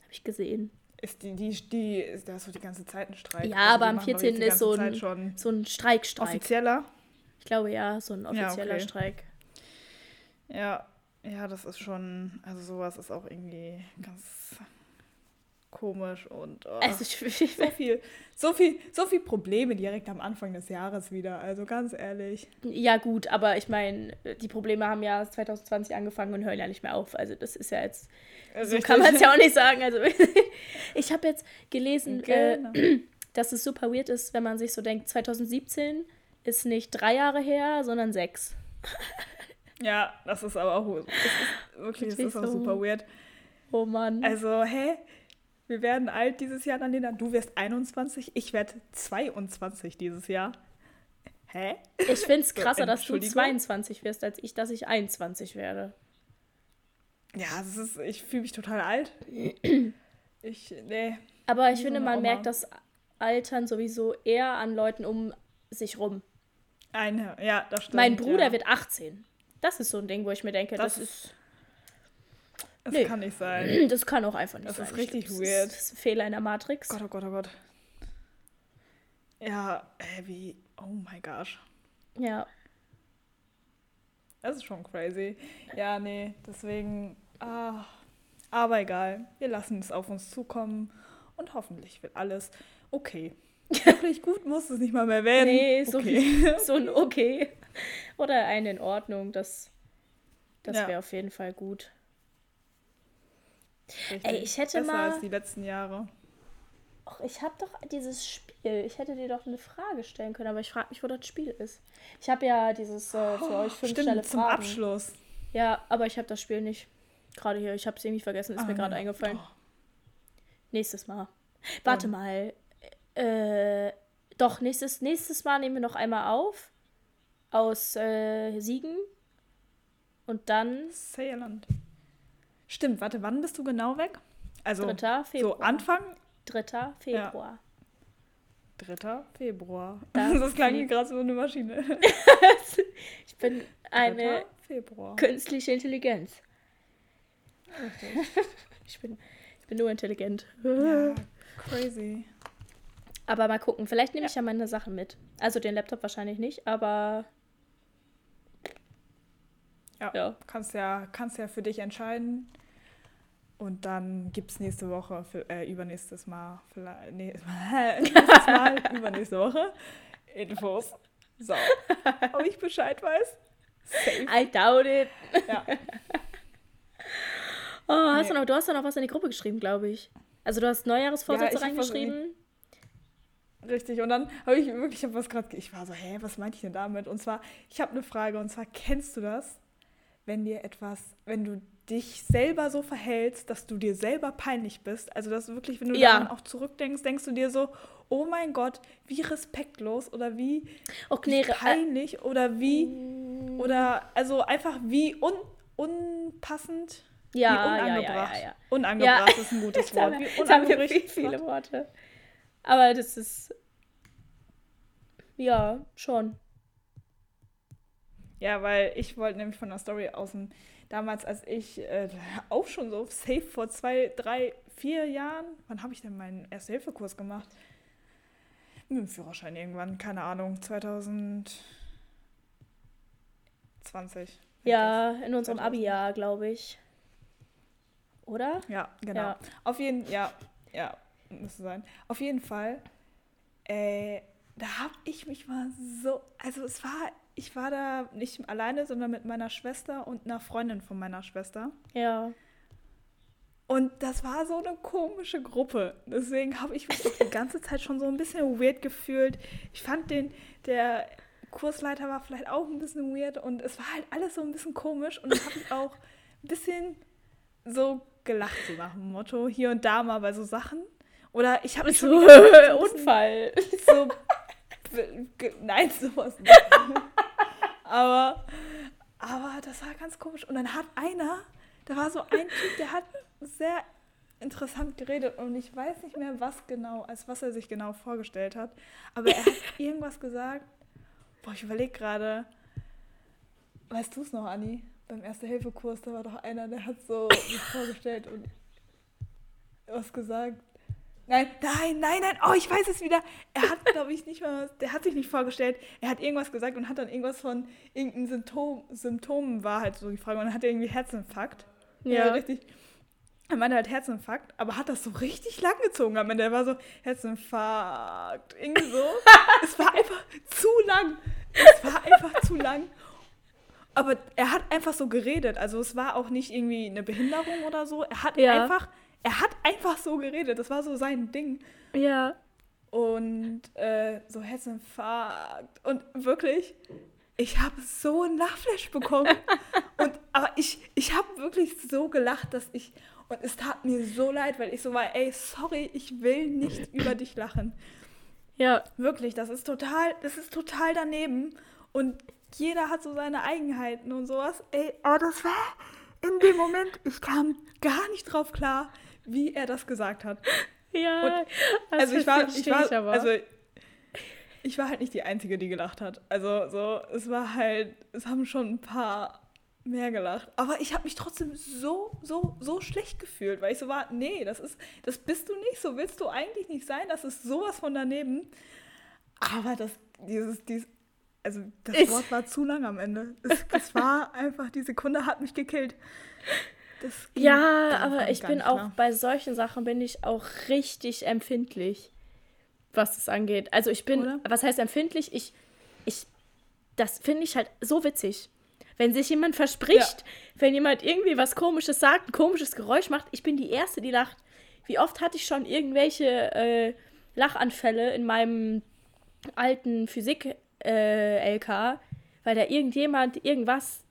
B: Habe ich gesehen.
A: Nee. Ist die, die, die, ist, da ist so die ganze Zeit ein Streik.
B: Ja,
A: Also
B: aber am
A: machen doch
B: 14.
A: jetzt die
B: ist so ein- So ein Streikstreik.
A: offizieller.
B: Ich glaube ja, so ein
A: Ja,
B: offizieller
A: okay.
B: Streik.
A: Ja, ja, das ist schon, also sowas ist auch irgendwie ganz komisch und oh,
B: Also ich,
A: so viel, so viel, so viel Probleme direkt am Anfang des Jahres wieder. Also ganz ehrlich.
B: ja gut, aber ich meine, die Probleme haben ja 2020 angefangen und hören ja nicht mehr auf. Also das ist ja jetzt, so
A: Richtig.
B: kann man es ja auch nicht sagen. Also ich habe jetzt gelesen,
A: Genau.
B: äh, dass es super weird ist, wenn man sich so denkt, 2017 ist nicht drei Jahre her, sondern sechs.
A: Ja, das ist aber auch, ist wirklich,
B: Wirklich
A: ist auch
B: so.
A: super weird.
B: Oh Mann.
A: Also, hä? Wir werden alt dieses Jahr, Annalena. Du wirst 21, ich werde 22 dieses Jahr. Hä?
B: ich finde es
A: so,
B: krasser, dass du
A: Entschuldigung?
B: 22 wirst, als ich, dass ich 21 werde.
A: Ja, es ist, ich fühle mich total alt. Ich, nee.
B: Aber ich finde,
A: so
B: man
A: Oma.
B: merkt das Altern sowieso eher an Leuten um sich rum.
A: Eine, ja, das stimmt.
B: mein Bruder
A: ja.
B: wird 18. Das ist so ein Ding, wo ich mir denke, das,
A: Das
B: ist.
A: Das
B: nee.
A: kann nicht sein.
B: Das kann auch einfach nicht
A: Das
B: sein.
A: ist
B: Ich
A: richtig
B: glaub,
A: weird.
B: Das ist ein Fehler in der Matrix.
A: Gott, oh Gott, oh Gott. Ja, äh, wie, oh my gosh.
B: Ja.
A: Das ist schon crazy. Ja, nee, deswegen, ah, aber egal. Wir lassen es auf uns zukommen und hoffentlich wird alles okay. Wirklich gut muss es nicht mal mehr werden.
B: Nee, so,
A: okay.
B: so ein Okay. Oder ein in Ordnung. Das, das
A: Ja.
B: wäre auf jeden Fall gut.
A: Richtig.
B: Ey, ich hätte
A: Besser
B: mal-
A: als die letzten Jahre.
B: Och, ich habe doch dieses Spiel. Ich hätte dir doch eine Frage stellen können, aber ich frage mich, wo das Spiel ist. Ich habe ja dieses äh, für euch fünf schnelle
A: Stimmt, zum
B: Fragen.
A: Abschluss.
B: Ja, aber ich habe das Spiel nicht. Gerade hier. Ich habe es irgendwie vergessen. Ist mir
A: Ah,
B: gerade eingefallen.
A: oh.
B: Nächstes Mal. Warte mal. Äh, doch, nächstes, nächstes Mal nehmen wir noch einmal auf. Aus äh, Siegen. Und dann
A: Saarland. Stimmt, warte, wann bist du genau weg? Also
B: 3. Februar.
A: so Anfang
B: 3. Februar.
A: 3. Februar.
B: Das
A: Das, klang gerade so eine Maschine.
B: Ich bin eine
A: 3. Februar.
B: künstliche Intelligenz.
A: Richtig.
B: Ich bin, ich bin nur intelligent.
A: Ja, crazy.
B: Aber mal gucken. Vielleicht nehme ich ja meine Sachen mit. Also den Laptop wahrscheinlich nicht, aber
A: Ja,
B: Ja.
A: Kannst, ja, kannst ja für dich entscheiden. Und dann gibt es nächste Woche, für, äh, übernächstes Mal, vielleicht, nee, nächstes Mal, übernächste Woche Infos. So, ob ich Bescheid weiß. Safe.
B: I doubt it.
A: Ja.
B: Oh, hast
A: Nee.
B: du, noch, du hast doch noch was in die Gruppe geschrieben, glaube ich. Also du hast Neujahresvorsätze
A: Ja, hab
B: reingeschrieben.
A: Richtig, und dann habe ich wirklich, ich habe was gerade, ich war so, hä, was meinte ich denn damit? Und zwar, ich habe eine Frage, und zwar, kennst du das, wenn dir etwas, wenn du dich selber so verhältst, dass du dir selber peinlich bist? Also, dass wirklich, wenn du
B: Ja.
A: daran auch zurückdenkst, denkst du dir so, oh mein Gott, wie respektlos oder wie, wie peinlich oder wie, oder, also einfach wie un, unpassend.
B: Ja,
A: wie
B: ja, ja,
A: unangebracht.
B: ja, ja.
A: Unangebracht ist ein gutes Wort. Wie
B: jetzt haben wir viel,
A: unangebracht.
B: viele Worte. Aber das ist. Ja, schon.
A: Ja, weil ich wollte nämlich von der Story aus dem, damals, als ich äh, auch schon so safe vor zwei, drei, vier Jahren, wann habe ich denn meinen Erste-Hilfe-Kurs gemacht? Mit dem Führerschein irgendwann, keine Ahnung, 2020.
B: Ja, in unserem
A: 2000.
B: Abi-Jahr, glaube ich. Oder?
A: Ja, genau.
B: Ja.
A: Auf jeden ja, ja, müsste sein. Auf jeden Fall, äh, da habe ich mich mal so, also es war, ich war da nicht alleine, sondern mit meiner Schwester und einer Freundin von meiner Schwester.
B: Ja.
A: Und das war so eine komische Gruppe. Deswegen habe ich mich auch die ganze Zeit schon so ein bisschen weird gefühlt. Ich fand den, der Kursleiter war vielleicht auch ein bisschen weird und es war halt alles so ein bisschen komisch. Und dann habe ich auch ein bisschen so gelacht, so nach dem Motto, hier und da mal bei so Sachen. Oder ich habe mich schon
B: So,
A: so
B: Unfall.
A: so. Nein, sowas nicht. Aber, aber das war ganz komisch. Und dann hat einer, da war so ein Typ, der hat sehr interessant geredet und ich weiß nicht mehr, was genau, als was er sich genau vorgestellt hat. Aber er hat irgendwas gesagt. Boah, ich überlege gerade. Weißt du es noch, Anni? Beim Erste-Hilfe-Kurs, da war doch einer, der hat so sich vorgestellt und was gesagt. Nein, nein, nein, nein. Oh, ich weiß es wieder. Er hat, glaube ich, nicht mal, was- der hat sich nicht vorgestellt. Er hat irgendwas gesagt und hat dann irgendwas von irgendeinem Symptom, Symptomen war halt so die Frage. Und dann hat er irgendwie Herzinfarkt. Ja,
B: Ja.
A: richtig. Er meinte halt Herzinfarkt, aber hat das so richtig lang gezogen am Ende. Er war so, Herzinfarkt, irgendwie so. es war einfach zu lang. Es war einfach zu lang. Aber er hat einfach so geredet. Also es war auch nicht irgendwie eine Behinderung oder so. Er hat
B: Ja.
A: einfach, er hat einfach so geredet. Das war so sein Ding.
B: Ja.
A: Und äh, so Herzinfarkt. Und wirklich, ich habe so einen Lachflash bekommen. und, aber ich, ich habe wirklich so gelacht, dass ich. Und es tat mir so leid, weil ich so war, ey, sorry, ich will nicht über dich lachen.
B: Ja.
A: Wirklich, das ist total, das ist total daneben. Und jeder hat so seine Eigenheiten und sowas. Ey, aber das war in dem Moment, ich kam gar nicht drauf klar, wie er das gesagt hat.
B: Ja. das
A: also ich war, ich war,
B: aber.
A: also ich war halt nicht die Einzige, die gelacht hat. Also so, es war halt, es haben schon ein paar mehr gelacht. Aber ich habe mich trotzdem so, so, so schlecht gefühlt, weil ich so war, nee, das ist, das bist du nicht, so willst du eigentlich nicht sein, das ist sowas von daneben. Aber das, dieses, dieses, also das
B: Ich-
A: Wort war zu lang am Ende. Es, es war einfach, die Sekunde hat mich gekillt.
B: Ja, aber ich bin auch
A: klar.
B: bei solchen Sachen bin ich auch richtig empfindlich, was das angeht. Also ich bin,
A: Oder?
B: was heißt empfindlich? Ich, ich, das finde ich halt so witzig. Wenn sich jemand verspricht, wenn jemand irgendwie was Komisches sagt, ein komisches Geräusch macht, ich bin die Erste, die lacht. Wie oft hatte ich schon irgendwelche äh, Lachanfälle in meinem alten Physik-LK, weil da irgendjemand irgendwas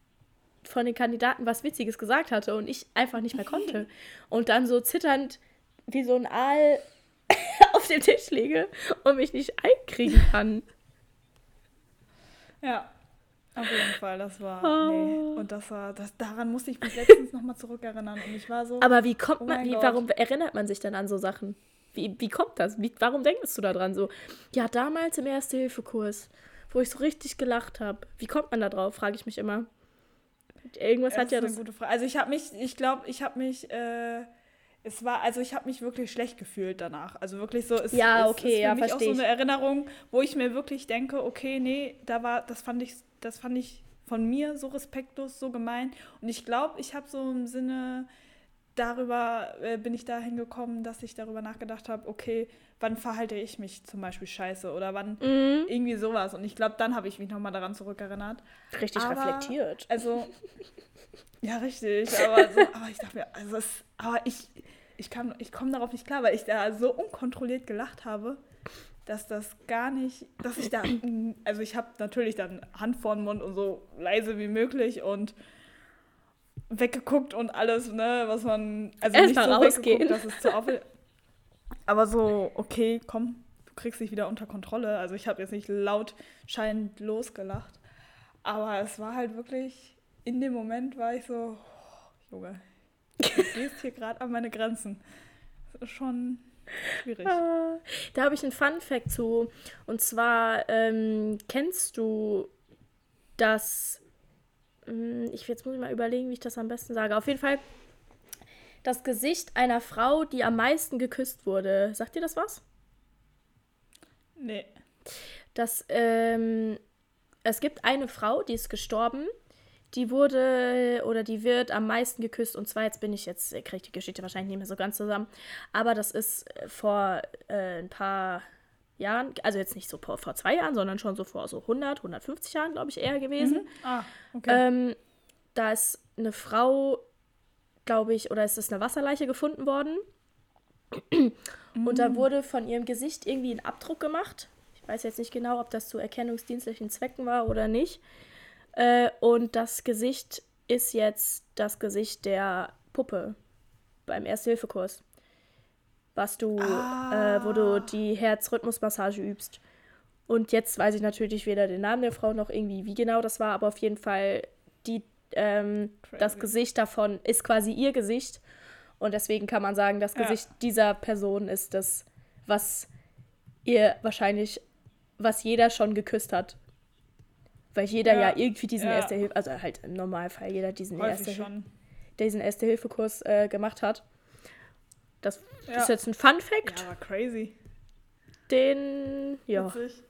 B: von den Kandidaten was Witziges gesagt hatte und ich einfach nicht mehr konnte. Und dann so zitternd wie so ein Aal auf dem Tisch liege und mich nicht einkriegen kann.
A: Ja, auf jeden Fall, das war,
B: Oh.
A: nee, und das war, das, daran musste ich mich letztens nochmal zurückerinnern und ich war so,
B: Aber wie kommt
A: Oh
B: man, wie, warum erinnert man sich denn an so Sachen? Wie, wie kommt das? Wie, warum denkst du da dran so? Ja, damals im Erste-Hilfe-Kurs, wo ich so richtig gelacht habe. Wie kommt man da drauf, frage ich mich immer. Irgendwas
A: das
B: hat ja
A: ist
B: das.
A: eine gute Frage. Also ich habe mich, ich glaube, ich habe mich, äh, es war, also ich habe mich wirklich schlecht gefühlt danach. Also wirklich so, es,
B: Ja,
A: es
B: okay,
A: ist für
B: ja,
A: mich auch so eine Erinnerung, wo ich mir wirklich denke, okay, nee, da war, das fand ich, das fand ich von mir so respektlos, so gemein. Und ich glaube, ich habe so im Sinne darüber äh, bin ich dahin gekommen, dass ich darüber nachgedacht habe, okay, wann verhalte ich mich zum Beispiel scheiße oder wann
B: Mhm,
A: irgendwie sowas. Und ich glaube, dann habe ich mich nochmal daran zurückerinnert.
B: richtig
A: Aber-
B: reflektiert.
A: Also, ja, richtig. Aber, so, aber ich dachte mir, also es, aber ich, ich, kam- ich komme darauf nicht klar, weil ich da so unkontrolliert gelacht habe, dass das gar nicht, dass ich da, also ich habe natürlich dann Hand vor den Mund und so leise wie möglich und weggeguckt und alles, ne, was man, also
B: Erst
A: nicht so
B: rausgehen.
A: dass es zu aufwärts. Aber so, okay, komm, du kriegst dich wieder unter Kontrolle. Also ich habe jetzt nicht laut scheinend losgelacht. Aber es war halt wirklich, in dem Moment war ich so, oh, Junge, du gehst hier gerade an meine Grenzen. Das ist schon schwierig.
B: Ah, Da habe ich einen Fun Fact zu. Und zwar, ähm, kennst du das. Hm, Ich, jetzt muss ich mal überlegen, wie ich das am besten sage. Auf jeden Fall das Gesicht einer Frau, die am meisten geküsst wurde. Sagt dir das was?
A: Nee.
B: dass ähm, es gibt eine Frau, die ist gestorben. Die wurde oder die wird am meisten geküsst. Und zwar, jetzt bin ich jetzt, kriege ich die Geschichte wahrscheinlich nicht mehr so ganz zusammen. Aber das ist vor äh, ein paar Jahren, also jetzt nicht so vor, vor zwei Jahren, sondern schon so vor so 100, 150 Jahren, glaube ich, eher gewesen.
A: Ah, okay.
B: Ähm, da ist eine Frau, glaube ich, oder ist es eine Wasserleiche gefunden worden. Und da wurde von ihrem Gesicht irgendwie ein Abdruck gemacht. Ich weiß jetzt nicht genau, ob das zu erkennungsdienstlichen Zwecken war oder nicht. Äh, und das Gesicht ist jetzt das Gesicht der Puppe beim Erste-Hilfe-Kurs. Was du, äh, wo du die Herzrhythmusmassage übst. Und jetzt weiß ich natürlich weder den Namen der Frau noch irgendwie, wie genau das war, aber auf jeden Fall die, ähm, das. Gesicht davon ist quasi ihr Gesicht. Und deswegen kann man sagen, das
A: Ja.
B: Gesicht dieser Person ist das, was ihr wahrscheinlich, was jeder schon geküsst hat. Weil jeder ja,
A: Ja,
B: irgendwie diesen
A: ja.
B: Erste Hilfe, also halt im Normalfall jeder diesen Erste,
A: schon.
B: diesen Erste Hilfe Kurs äh, gemacht hat. Das
A: Ja.
B: ist jetzt ein Fun Fact,
A: Ja, aber crazy.
B: den ja.
A: Witzig.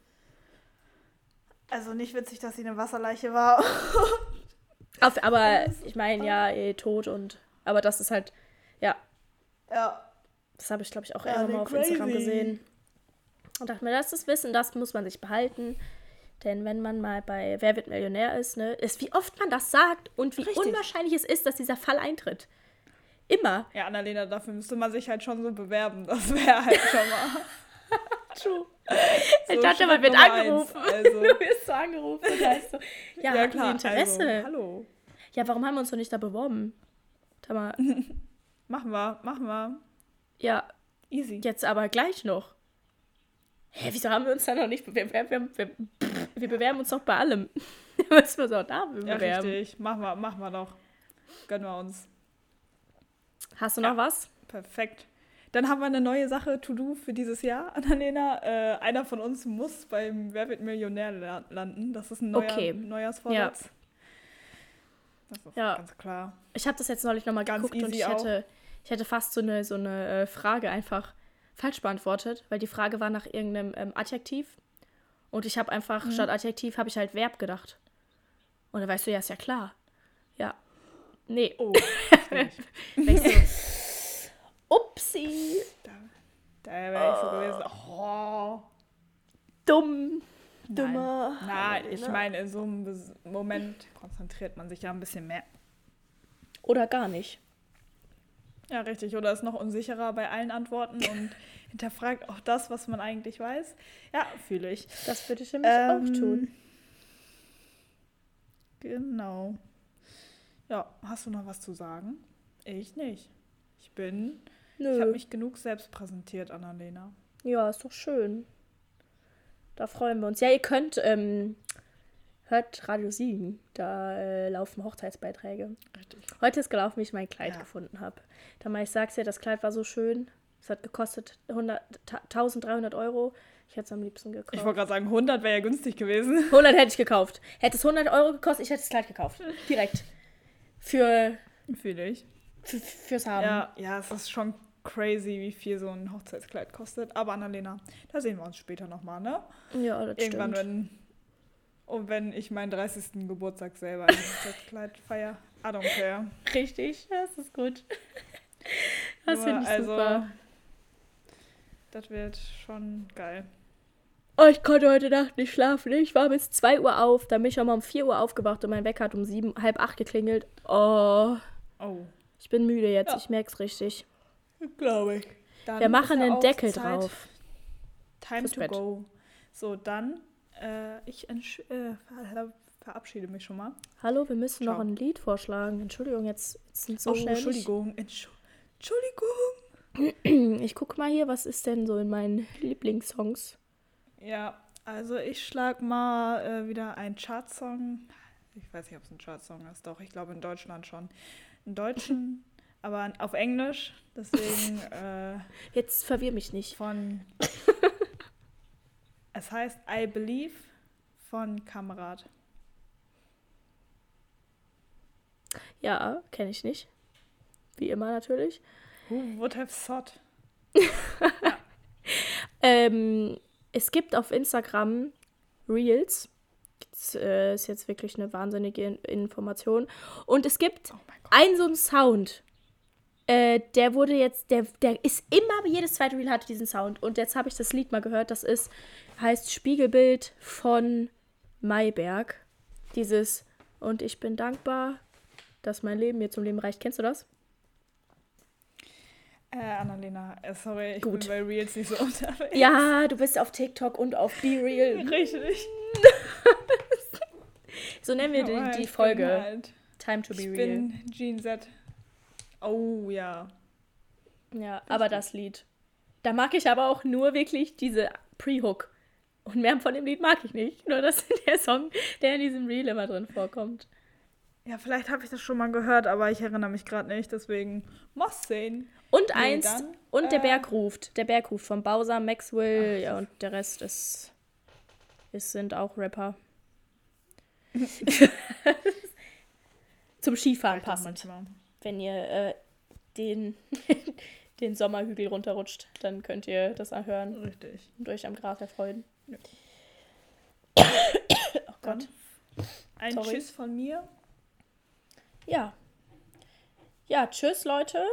A: Also nicht witzig, dass sie eine Wasserleiche war.
B: Auf, aber ich meine ja eh, tot und aber das ist halt ja
A: ja.
B: Das habe ich, glaube ich, auch
A: Ja,
B: irgendwann mal auf Instagram
A: crazy.
B: gesehen. Und dachte mir, das ist Wissen, das muss man sich behalten. Denn wenn man mal bei Wer wird Millionär ist, ne, ist, wie oft man das sagt und wie
A: Richtig.
B: unwahrscheinlich es ist, dass dieser Fall eintritt. Immer.
A: Ja, Annalena, dafür müsste man sich halt schon so bewerben. Das wäre halt schon mal.
B: True.
A: So
B: ich dachte, man wird angerufen.
A: eins, also.
B: du wirst so angerufen und heißt so, ja, ja klar, Interesse.
A: Also, hallo.
B: Ja, warum haben wir uns noch nicht da beworben? Sag mal,
A: Machen wir, machen wir.
B: ja,
A: Easy.
B: jetzt aber gleich noch. Hä, wieso haben wir uns da noch nicht bewerben? Wir, wir, wir, wir bewerben uns doch bei allem. Müssen wir uns auch da
A: Ja,
B: bewerben.
A: richtig. Machen wir, machen wir doch. Gönnen wir uns.
B: Hast du noch
A: Ja.
B: was?
A: Perfekt. Dann haben wir eine neue Sache to do für dieses Jahr, Annalena. Äh, einer von uns muss beim Wer wird Millionär la- landen. Das ist ein neuer,
B: Okay.
A: Neujahrsvorsatz. Das ist
B: Ja.
A: ganz klar.
B: Ich habe das jetzt neulich nochmal geguckt und ich
A: auch.
B: hätte, ich hätte fast so eine, so eine äh, Frage einfach falsch beantwortet, weil die Frage war nach irgendeinem ähm, Adjektiv. Und ich habe einfach,
A: Mhm.
B: statt Adjektiv, habe ich halt Verb gedacht. Und dann weißt du, ja, ist ja klar. Nee.
A: Oh,
B: Upsi.
A: da da wäre ich so gewesen. Oh.
B: Dumm.
A: Nein.
B: Dummer.
A: Nein, ich
B: Annalena.
A: meine, in so einem Moment konzentriert man sich ja ein bisschen mehr.
B: Oder gar nicht.
A: Ja, richtig. Oder ist noch unsicherer bei allen Antworten und hinterfragt auch das, was man eigentlich weiß. Ja, fühle ich.
B: Das würde ich nämlich
A: Ähm,
B: auch tun.
A: Genau. Ja, hast du noch was zu sagen? Ich nicht. Ich bin. Ich habe
B: Nö.
A: mich genug selbst präsentiert, Annalena.
B: Ja, ist doch schön. Da freuen wir uns. Ja, ihr könnt, ähm, hört Radio Siegen. Da äh, laufen Hochzeitsbeiträge.
A: Richtig.
B: Heute ist gelaufen, wie ich mein Kleid
A: Ja.
B: gefunden habe. Da mal, ich sag's dir, das Kleid war so schön. Es hat gekostet 100, 1300 Euro. Ich hätte es am liebsten gekauft.
A: Ich wollte gerade sagen, 100 wäre ja günstig gewesen.
B: 100 hätte ich gekauft. Hätte es 100 Euro gekostet, ich hätte das Kleid gekauft. Direkt. Für,
A: Fühle ich.
B: für, fürs Haben.
A: Ja, ja, es ist schon crazy, wie viel so ein Hochzeitskleid kostet. Aber Annalena, da sehen wir uns später nochmal, ne?
B: Ja, das
A: Irgendwann,
B: stimmt.
A: wenn. Und wenn ich meinen 30. Geburtstag selber im Hochzeitskleid feier. I don't care.
B: Richtig, das ist gut. Das finde ich
A: also,
B: super.
A: Das wird schon geil.
B: Oh, ich konnte heute Nacht nicht schlafen. Ich war bis 2 Uhr auf. Dann bin ich auch mal um 4 Uhr aufgewacht und mein Wecker hat um 7, halb 8 geklingelt. Oh,
A: Oh,
B: ich bin müde jetzt.
A: Ja.
B: Ich merk's richtig.
A: glaube ich. Dann
B: Wir machen
A: ja
B: den Deckel
A: Zeit.
B: drauf.
A: Time to
B: Bett.
A: go. So, dann, äh, ich äh, ver- verabschiede mich schon mal.
B: Hallo, wir müssen noch
A: Ciao.
B: ein Lied vorschlagen. Entschuldigung, jetzt jetzt sind so
A: oh,
B: schnell.
A: Entschuldigung. Entsch Entschuldigung.
B: Ich guck mal hier, was ist denn so in meinen Lieblingssongs?
A: Ja, also ich schlag mal äh, wieder einen Chartsong Ich weiß nicht, ob es ein Chartsong ist. Doch, ich glaube in Deutschland schon. In Deutschen, aber auf Englisch. Deswegen äh,
B: Jetzt verwirr mich nicht.
A: von. es heißt I Believe von Kamerad.
B: Ja, kenne ich nicht. Wie immer natürlich.
A: Who would have thought?
B: Ähm, es gibt auf Instagram Reels. Das äh, ist jetzt wirklich eine wahnsinnige In Information. Und es gibt
A: Oh
B: einen so einen Sound. Äh, der wurde jetzt, der, der ist immer, jedes zweite Reel hatte diesen Sound. Und jetzt habe ich das Lied mal gehört. Das ist, heißt Spiegelbild von Mayberg. Dieses, und ich bin dankbar, dass mein Leben mir zum Leben reicht. Kennst du das?
A: Äh, Annalena, äh, sorry, ich
B: Gut.
A: bin bei Reels nicht so unterwegs.
B: Ja, du bist auf TikTok und auf Be Real.
A: Richtig.
B: So nennen wir
A: Aber
B: die,
A: ich
B: die Folge.
A: Halt,
B: Time to be
A: ich
B: real.
A: bin Gene Z. Oh ja.
B: Ja, aber das Lied. Da mag ich aber auch nur wirklich diese Pre-Hook. Und mehr von dem Lied mag ich nicht. Nur das ist der Song, der in diesem Reel immer drin vorkommt.
A: Ja, vielleicht habe ich das schon mal gehört, aber ich erinnere mich gerade nicht, deswegen muss sehen.
B: Und
A: Nee,
B: eins,
A: dann,
B: und der
A: äh,
B: Berg ruft. Der Berg ruft von Bowser, Maxwell,
A: Ach,
B: ja, und der Rest ist, ist sind auch Rapper. Zum Skifahren passend. Wenn ihr äh, den, den Sommerhügel runterrutscht, dann könnt ihr das erhören
A: Richtig.
B: und euch am Gras erfreuen.
A: Ja.
B: oh
A: Dann
B: Gott.
A: Ein
B: Sorry.
A: Tschüss von mir.
B: Ja. Ja, tschüss, Leute.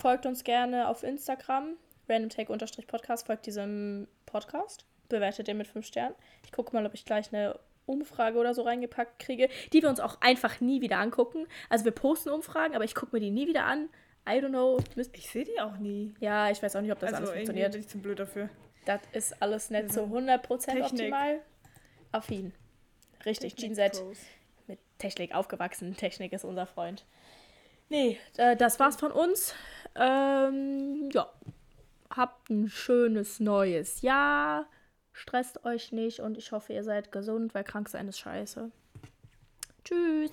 B: Folgt uns gerne auf Instagram. randomtake-podcast. Folgt diesem Podcast. Bewertet den mit 5 Sternen. Ich gucke mal, ob ich gleich eine Umfrage oder so reingepackt kriege, die wir uns auch einfach nie wieder angucken. Also wir posten Umfragen, aber ich gucke mir die nie wieder an. I don't know.
A: Ich sehe die auch nie.
B: Ja, ich weiß auch nicht, ob das
A: also
B: alles funktioniert.
A: bin ich zu blöd dafür.
B: Das ist alles nicht so
A: sind
B: 100%
A: Technik.
B: optimal. Affin. Richtig, Gene
A: Technik
B: Z.
A: Pros.
B: mit Technik aufgewachsen. Technik ist unser Freund. Nee, äh, das war's von uns. Ähm, ja. Habt ein schönes neues Jahr. Stresst euch nicht und ich hoffe, ihr seid gesund, weil krank sein ist scheiße. Tschüss.